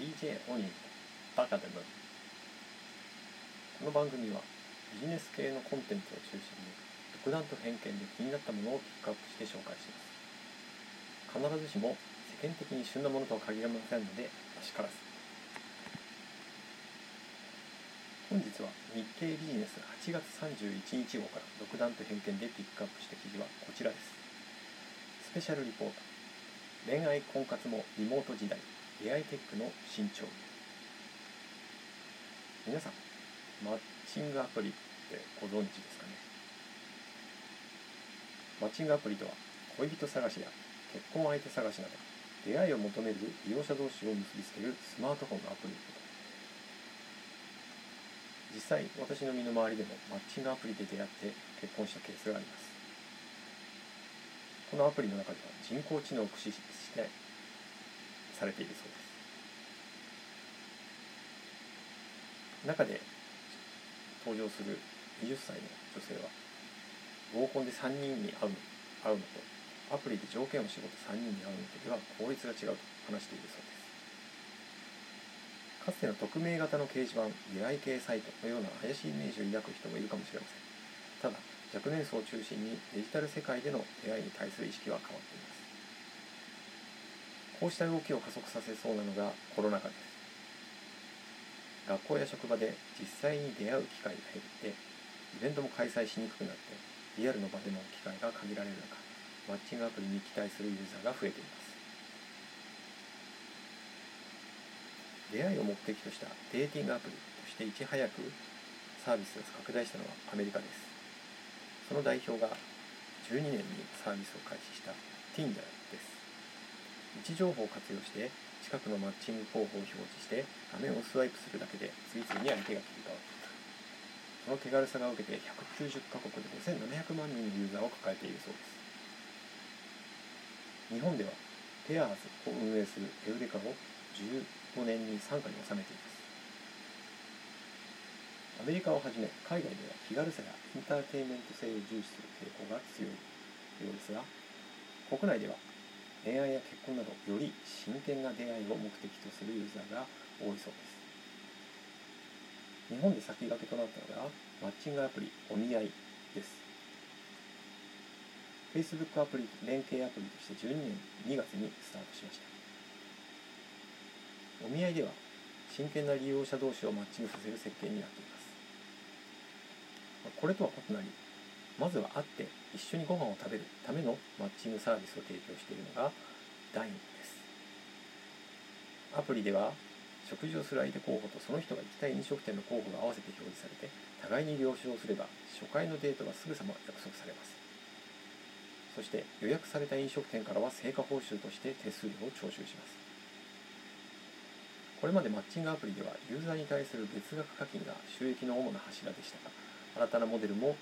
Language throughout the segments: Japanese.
DJ オニバカでもこの番組はビジネス系のコンテンツを中心に独断と偏見で気になったものをピックアップして紹介します。必ずしも世間的に旬なものとは限りませんのであしからず本日は日経ビジネス8月31日号から独断と偏見でピックアップした記事はこちらです。スペシャルリポート。恋愛婚活もリモート時代。出会いテックの新潮。皆さんマッチングアプリってご存知ですかね？マッチングアプリとは恋人探しや結婚相手探しなど出会いを求める利用者同士を結びつけるスマートフォンのアプリのこと。実際私の身の回りでもマッチングアプリで出会って結婚したケースがあります。このアプリの中では人工知能を駆使してされているそうです。中で登場する20歳の女性は合コンで3人に会う会うのとアプリで条件を絞って3人に会うのとでは効率が違うと話しているそうです。かつての匿名型の掲示板出会い系サイトのような怪しいイメージを抱く人もいるかもしれません。ただ若年層を中心にデジタル世界での出会いに対する意識は変わっていますこうした動きを加速させそうなのがコロナ禍です。学校や職場で実際に出会う機会が減ってイベントも開催しにくくなってリアルの場での機会が限られる中マッチングアプリに期待するユーザーが増えています。出会いを目的としたデーティングアプリとしていち早くサービスが拡大したのはアメリカです。その代表が12年にサービスを開始した Tinder 置情報を活用して近くのマッチング候補を表示して画面をスワイプするだけで次々に相手が切り替わっていくその手軽さが受けて190カ国で5700万人のユーザーを抱えているそうです。日本ではペアーズを運営するエウレカを15年に傘下に収めています。アメリカをはじめ海外では気軽さやエンターテインメント性を重視する傾向が強いようですが国内では恋愛や結婚などより真剣な出会いを目的とするユーザーが多いそうです。日本で先駆けとなったのがマッチングアプリお見合いです。Facebook アプリ連携アプリとして12年2月にスタートしました。お見合いでは真剣な利用者同士をマッチングさせる設計になっています。これとは異なりまずは会って一緒にご飯を食べるためのマッチングサービスを提供しているのが LINE です。アプリでは食事をする相手候補とその人が行きたい飲食店の候補が合わせて表示されて互いに了承すれば初回のデートがすぐさま約束されます。そして予約された飲食店からは成果報酬として手数料を徴収します。これまでマッチングアプリではユーザーに対する月額課金が収益の主な柱でしたが新たなモデルも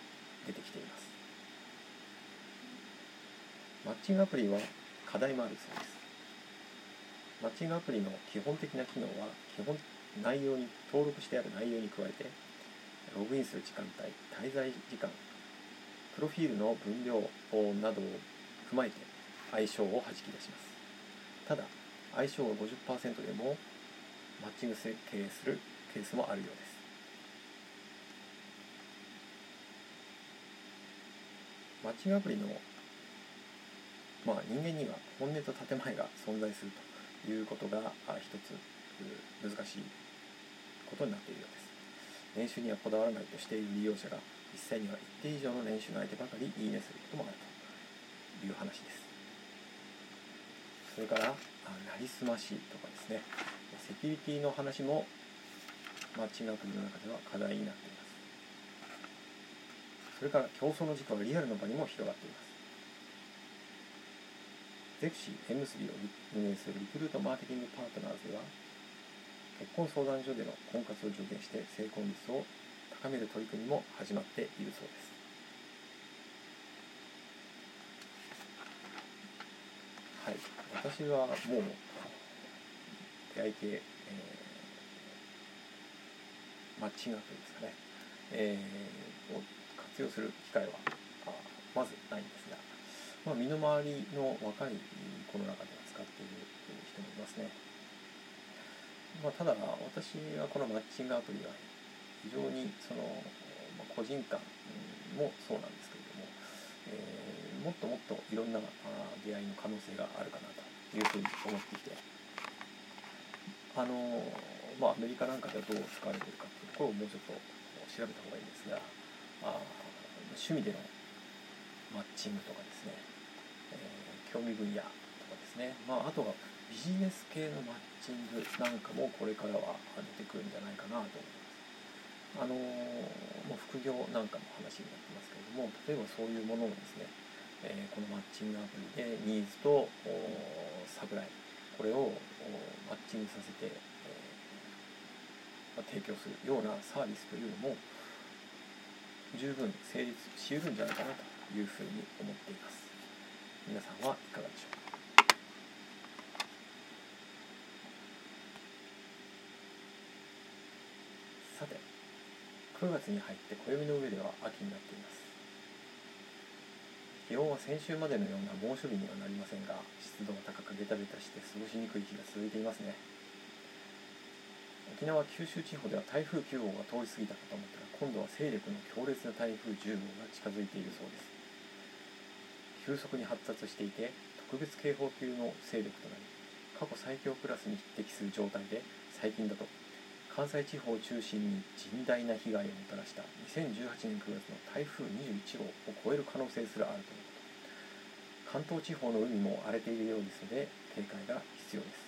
出てきています。マッチングアプリは課題もあるそうです。マッチングアプリの基本的な機能は基本内容に登録してある内容に加えてログインする時間帯滞在時間プロフィールの分量などを踏まえて相性をはじき出します。ただ相性が50%でもマッチング設計するケースもあるようです。マッチングアプリの、まあ、人間には本音と建前が存在するということが一つ難しいことになっているようです。年収にはこだわらないとしている利用者が実際には一定以上の年収の相手ばかりいいねすることもあるという話です。それからなりすましとかですね。セキュリティの話もマッチングアプリの中では課題になっています。それから競争の時間はリアルの場にも広がっています。ゼクシー M3 を運営するリクルートマーケティングパートナーズでは結婚相談所での婚活を助言して成婚率を高める取り組みも始まっているそうです。はい。私はもう出会い系、えー、マッチングアプリですかね、えー、活用する機会はまずないんですが、まあ、身の回りの若い子の中では使っている人もいますね。まあ、ただ私はこのマッチングアプリは非常にその、まあ、個人間もそうなんですけれども、えー、もっともっといろんな出会いの可能性があるかなというふうに思ってきてあのまあアメリカなんかではどう使われてるかっていうところをもうちょっと調べた方がいいんですがあ趣味でのマッチングとかですね、えー、興味分野とかですね、まあ、あとはビジネス系のマッチングなんかもこれからは出てくるんじゃないかなと思います。あのもう副業なんかの話になってますけれども例えばそういうものをですね、えー、このマッチングアプリでニーズとサプライこれをマッチングさせて、えー、まあ、提供するようなサービスというのも十分成立しうるんじゃないかなというふうに思っています。皆さんはいかがでしょうか？さて9月に入って暦の上では秋になっています。気温は先週までのような猛暑日にはなりませんが湿度が高くベタベタして過ごしにくい日が続いていますね。沖縄九州地方では台風9号が通り過ぎたかと思ったら今度は勢力の強烈な台風10号が近づいているそうです。急速に発達していて特別警報級の勢力となり過去最強クラスに匹敵する状態で最近だと関西地方を中心に甚大な被害をもたらした2018年9月の台風21号を超える可能性すらあるということ。関東地方の海も荒れているようですので警戒が必要です。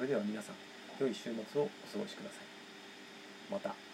それでは皆さん良い週末をお過ごしください。また。